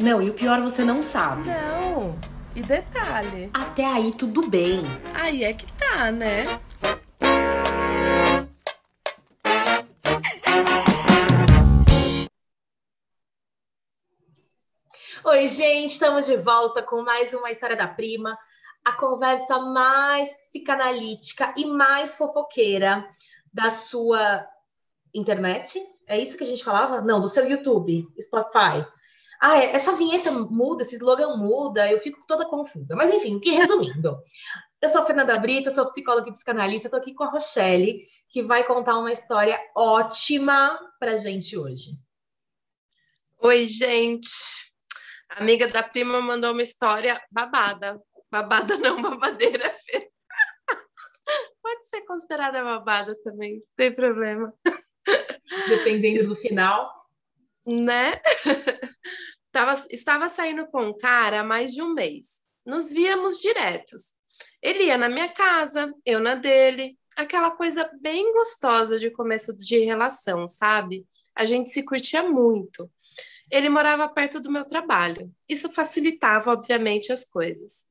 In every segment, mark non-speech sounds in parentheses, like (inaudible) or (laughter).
Não, e o pior você não sabe. Não. E detalhe. Até aí tudo bem. Aí é que tá, né? Oi, gente, estamos de volta com mais uma história da prima, a conversa mais psicanalítica e mais fofoqueira da sua internet. É isso que a gente falava? Não, do seu YouTube, Spotify. Ah, é, essa vinheta muda, esse slogan muda, eu fico toda confusa. Mas enfim, que resumindo. (laughs) Eu sou a Fernanda Brito, sou psicóloga e psicanalista, estou aqui com a Rochelle, que vai contar uma história ótima pra gente hoje. Oi, gente. A amiga da prima mandou uma história babada. Babada não, (laughs) babadeira. (laughs) Pode ser considerada babada também, não tem problema. Dependendo do final. Né? Tava, estava saindo com um cara há mais de um mês. Nos víamos diretos. Ele ia na minha casa, eu na dele. Aquela coisa bem gostosa de começo de relação, sabe? A gente se curtia muito. Ele morava perto do meu trabalho. Isso facilitava, obviamente, as coisas.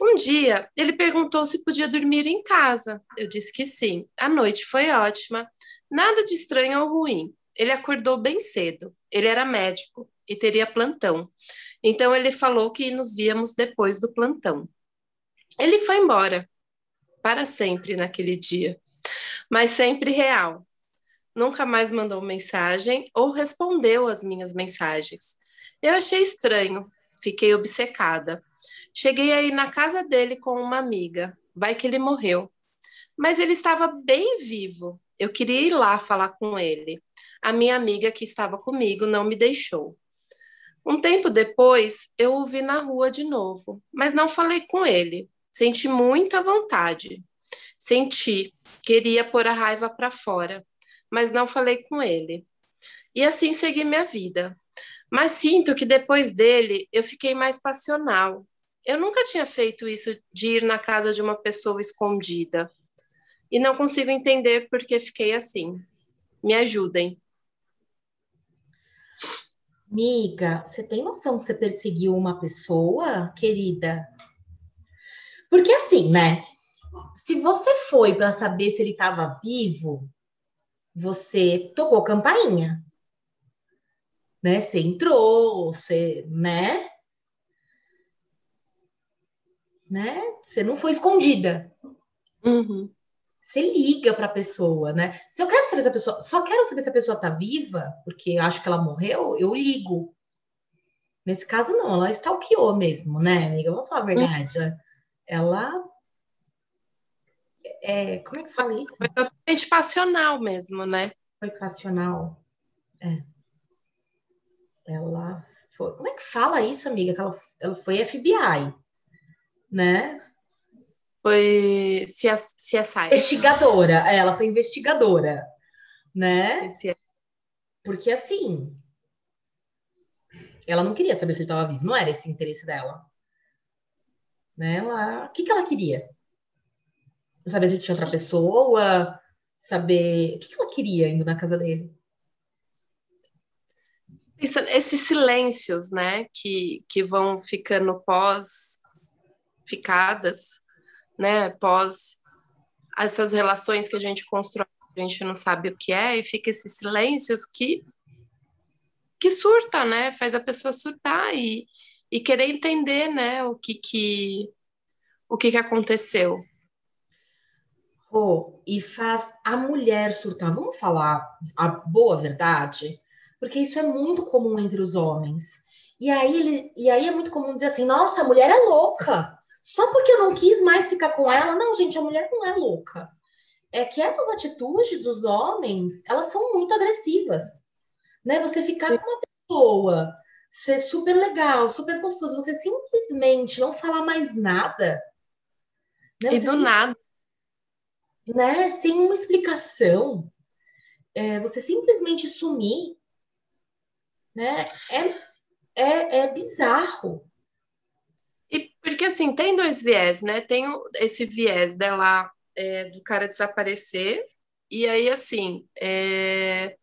Um dia, ele perguntou se podia dormir em casa. Eu disse que sim. A noite foi ótima. Nada de estranho ou ruim. Ele acordou bem cedo. Ele era médico e teria plantão. Então ele falou que nos víamos depois do plantão. Ele foi embora para sempre naquele dia, mas sempre real. Nunca mais mandou mensagem ou respondeu às minhas mensagens. Eu achei estranho, fiquei obcecada. Cheguei aí na casa dele com uma amiga. Vai que ele morreu. Mas ele estava bem vivo. Eu queria ir lá falar com ele. A minha amiga que estava comigo não me deixou. Um tempo depois, eu o vi na rua de novo, mas não falei com ele. Senti muita vontade. Senti, queria pôr a raiva para fora, mas não falei com ele. E assim segui minha vida. Mas sinto que depois dele eu fiquei mais passional. Eu nunca tinha feito isso de ir na casa de uma pessoa escondida. E não consigo entender por que fiquei assim. Me ajudem. Miga, você tem noção que você perseguiu uma pessoa, querida? Porque assim, né? Se você foi para saber se ele estava vivo, você tocou campainha. Né? Você entrou, você, né? Né? Você não foi escondida. Uhum. Você liga para a pessoa, né? Se eu quero saber se a pessoa, só quero saber se a pessoa está viva, porque acho que ela morreu, eu ligo. Nesse caso, não, ela stalkeou mesmo, né, amiga? Vamos falar a verdade. Ela. É, como é que fala isso? Foi totalmente passional mesmo, né? Foi passional. É. Ela foi. Como é que fala isso, amiga? Que ela, ela foi FBI, né? Foi CSI. Investigadora, é, ela foi investigadora, né? Porque assim, ela não queria saber se ele estava vivo, não era esse interesse dela. Né? Ela, o que, que ela queria? Saber se tinha outra pessoa, saber. O que, que ela queria indo na casa dele? Esses silêncios, né, que, que vão ficando pós-ficadas, né, pós essas relações que a gente constrói, a gente não sabe o que é, e fica esses silêncios que que surta, né, faz a pessoa surtar e, e querer entender, né, o que que o que que aconteceu. Oh, e faz a mulher surtar. Vamos falar a boa verdade? Porque isso é muito comum entre os homens. E aí, ele, e aí é muito comum dizer assim: nossa, a mulher é louca. Só porque eu não quis mais ficar com ela, não, gente, a mulher não é louca. É que essas atitudes dos homens, elas são muito agressivas. Né? Você ficar com uma pessoa, ser super legal, super gostoso, você simplesmente não falar mais nada. Né? E do nada. Né? Sem uma explicação. É, você simplesmente sumir. Né? É, é, é bizarro. Porque assim, tem dois viés, né? Tem esse viés dela, é, do cara desaparecer, e aí assim, é,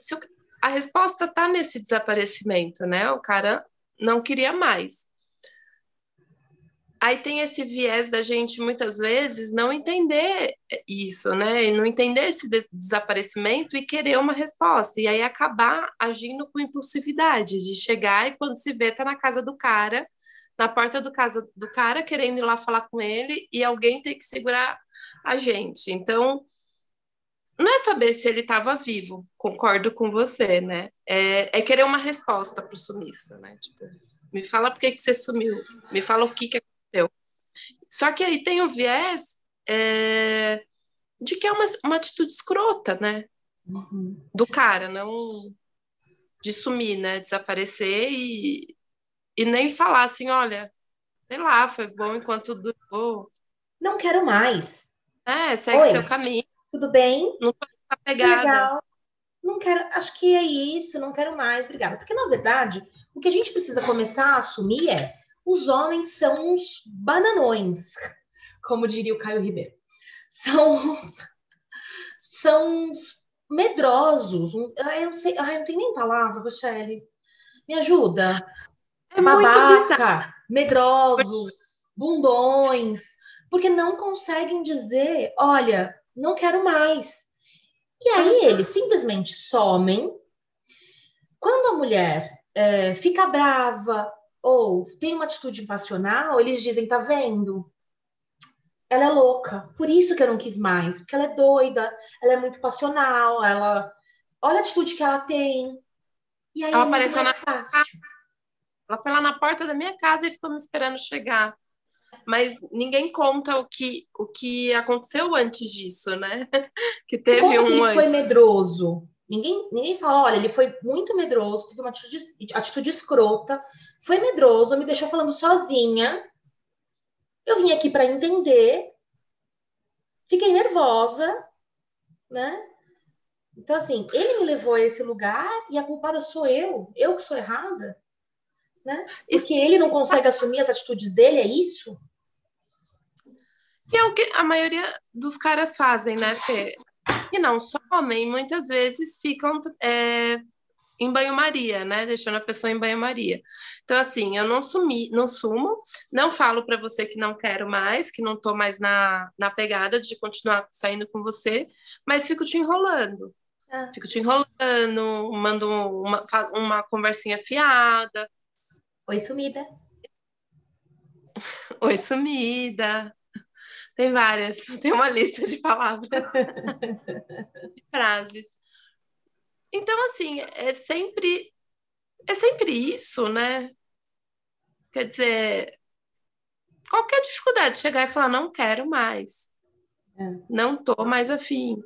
se a resposta tá nesse desaparecimento, né? O cara não queria mais. Aí tem esse viés da gente, muitas vezes, não entender isso, né? E não entender esse desaparecimento e querer uma resposta. E aí acabar agindo com impulsividade, de chegar e quando se vê, tá na casa do cara, na porta do casa do cara, querendo ir lá falar com ele, e alguém tem que segurar a gente. Então, não é saber se ele estava vivo, concordo com você, né? É, é querer uma resposta para o sumiço, né? Tipo, me fala por que, que você sumiu, me fala o que, que aconteceu. Só que aí tem o viés é, de que é uma, uma atitude escrota, né? Uhum. Do cara, não de sumir, né? Desaparecer e, e nem falar assim, olha, sei lá, foi bom enquanto durou. Não quero mais. É, segue Oi, seu caminho. Tudo bem? Não tô. Legal. Não quero, acho que é isso, não quero mais, obrigada. Porque, na verdade, o que a gente precisa começar a assumir é os homens são uns bananões, como diria o Caio Ribeiro. São uns, são uns medrosos. Um, eu não sei, ai, não tem nem palavra, Rochelle. Me ajuda. É Babaca, medrosos, bundões, porque não conseguem dizer, olha, não quero mais. E aí eles simplesmente somem. Quando a mulher é, fica brava ou tem uma atitude passional, eles dizem, tá vendo? Ela é louca, por isso que eu não quis mais, porque ela é doida, ela é muito passional, ela olha a atitude que ela tem. E aí ela é apareceu mais fácil. Ela foi lá na porta da minha casa e ficou me esperando chegar. Mas ninguém conta o que, o que aconteceu antes disso, né? (laughs) Que teve Como um. Que ele foi medroso. Ninguém, ninguém fala, olha, ele foi muito medroso, teve uma atitude, atitude escrota, foi medroso, me deixou falando sozinha. Eu vim aqui para entender, fiquei nervosa, né? Então, assim, ele me levou a esse lugar e a culpada sou eu, eu que sou errada, né? Porque ele não consegue assumir as atitudes dele, é isso? Que é o que a maioria dos caras fazem, né, Fê? E não só homem, muitas vezes ficam é, em banho-maria, né? Deixando a pessoa em banho-maria. Então, assim, eu não sumi, não sumo, não falo para você que não quero mais, que não tô mais na, na pegada de continuar saindo com você, mas fico te enrolando. Ah. Fico te enrolando, mando uma, uma conversinha fiada. Oi, sumida. (laughs) Oi, sumida. Tem várias, (laughs) tem uma lista de palavras, de frases. Então, assim, é sempre é sempre isso, né? Quer dizer, qualquer dificuldade, chegar e falar, não quero mais. É. Não tô mais afim.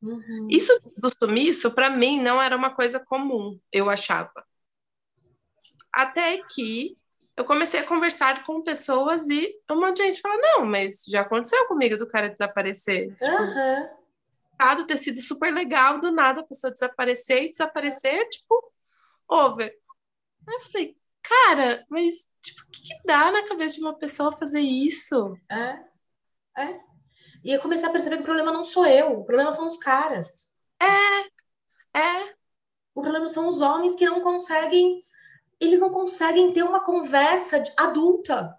Uhum. Isso do sumiço, para mim, não era uma coisa comum, eu achava. Até que eu comecei a conversar com pessoas e um monte de gente fala: não, mas já aconteceu comigo do cara desaparecer. Uhum. Tipo, ter sido super legal, do nada a pessoa desaparecer e desaparecer, tipo, over. Aí eu falei, cara, mas tipo, o que, que dá na cabeça de uma pessoa fazer isso? É, é. E eu comecei a perceber que o problema não sou eu, o problema são os caras. É, é. O problema são os homens que não conseguem eles não conseguem ter uma conversa adulta.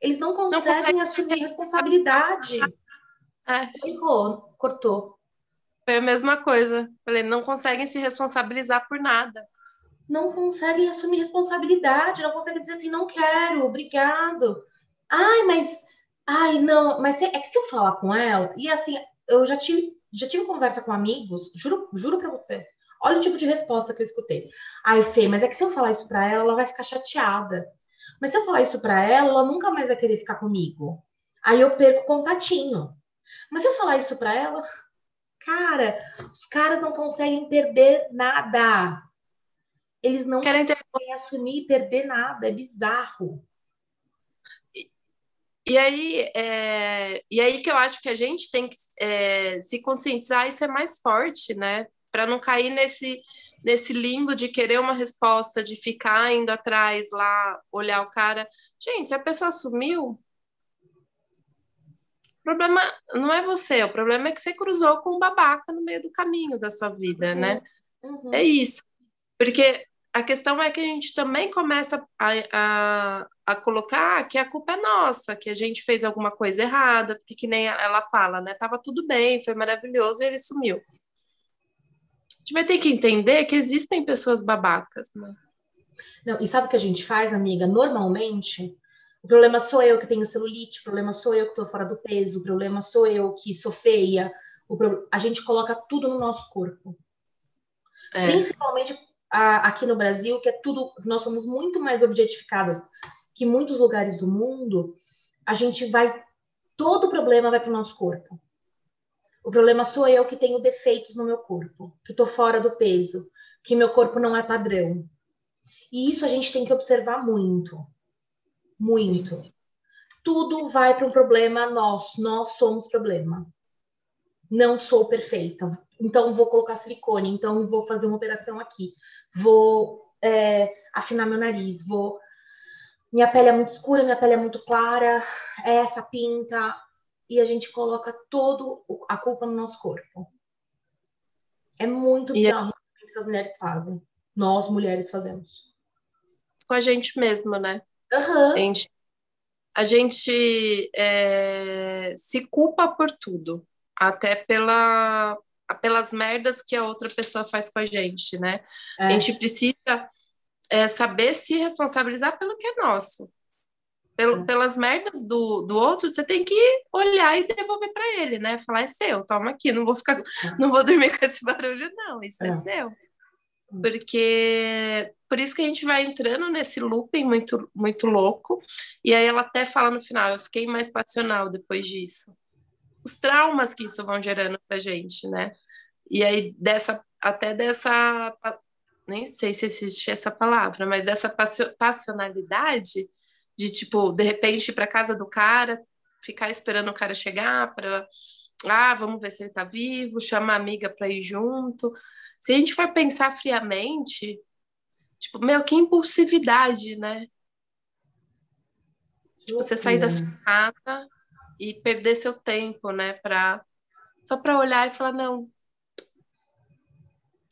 Eles não conseguem não assumir responsabilidade. É. Cortou. Foi a mesma coisa. Falei, não conseguem se responsabilizar por nada. Não conseguem assumir responsabilidade, não conseguem dizer assim, não quero, obrigado. Ai, mas. Ai, não, mas é que se eu falar com ela, e assim, eu já tive, já tive conversa com amigos, juro, juro pra você Olha o tipo de resposta que eu escutei. Ai, Fê, mas é que se eu falar isso para ela, ela vai ficar chateada. Mas se eu falar isso para ela, ela nunca mais vai querer ficar comigo. Aí eu perco o contatinho. Mas se eu falar isso para ela, cara, os caras não conseguem perder nada. Eles não Querem conseguem ter... assumir e perder nada. É bizarro. E aí, é, e aí que eu acho que a gente tem que é, se conscientizar e ser mais forte, né? Para não cair nesse nesse limbo de querer uma resposta, de ficar indo atrás lá, olhar o cara. Gente, se a pessoa sumiu, o problema não é você, o problema é que você cruzou com um babaca no meio do caminho da sua vida, uhum, né? Uhum. É isso. Porque a questão é que a gente também começa a, a, a, colocar que a culpa é nossa, que a gente fez alguma coisa errada, porque que nem ela fala, né? Tava tudo bem, foi maravilhoso e ele sumiu. A gente vai ter que entender que existem pessoas babacas, né? Não, e sabe o que a gente faz, amiga? Normalmente, o problema sou eu que tenho celulite, o problema sou eu que estou fora do peso, o problema sou eu que sou feia. Pro... A gente coloca tudo no nosso corpo. É. Principalmente a, aqui no Brasil, que é tudo, nós somos muito mais objetificadas que muitos lugares do mundo, a gente vai, todo o problema vai para o nosso corpo. O problema sou eu que tenho defeitos no meu corpo, que estou fora do peso, que meu corpo não é padrão. E isso a gente tem que observar muito, muito. Tudo vai para um problema nosso, nós somos problema. Não sou perfeita, então vou colocar silicone, então vou fazer uma operação aqui, vou é, afinar meu nariz, vou. Minha pele é muito escura, minha pele é muito clara, é essa pinta, e a gente coloca todo a culpa no nosso corpo. É muito é bizarro o que as mulheres fazem. Nós, mulheres, fazemos. Com a gente mesma, né? Uhum. A gente, a gente é, se culpa por tudo, até pela, pelas merdas que a outra pessoa faz com a gente, né? É. A gente precisa é, saber se responsabilizar pelo que é nosso. Pelo, é. Pelas merdas do, do outro, você tem que olhar e devolver para ele, né? Falar, é seu, toma aqui, não vou ficar, é. (laughs) não vou dormir com esse barulho, não, isso é, é seu. Hum. Porque por isso que a gente vai entrando nesse looping muito, muito louco. E aí ela até fala no final, eu fiquei mais passional depois disso os traumas que isso vão gerando pra gente, né? E aí dessa até dessa nem sei se existe essa palavra, mas dessa passionalidade de tipo, de repente ir para casa do cara, ficar esperando o cara chegar para ah, vamos ver se ele tá vivo, chama a amiga para ir junto. Se a gente for pensar friamente, tipo, meu, que impulsividade, né? Tipo, você sair da sua casa e perder seu tempo, né, para só para olhar e falar não.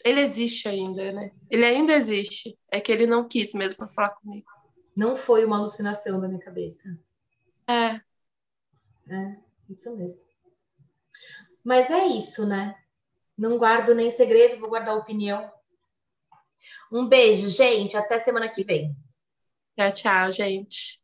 Ele existe ainda, né? Ele ainda existe. É que ele não quis mesmo falar comigo. Não foi uma alucinação da minha cabeça. É. É, isso mesmo. Mas é isso, né? Não guardo nem segredo, vou guardar opinião. Um beijo, gente. Até semana que vem. Tchau, tchau, gente.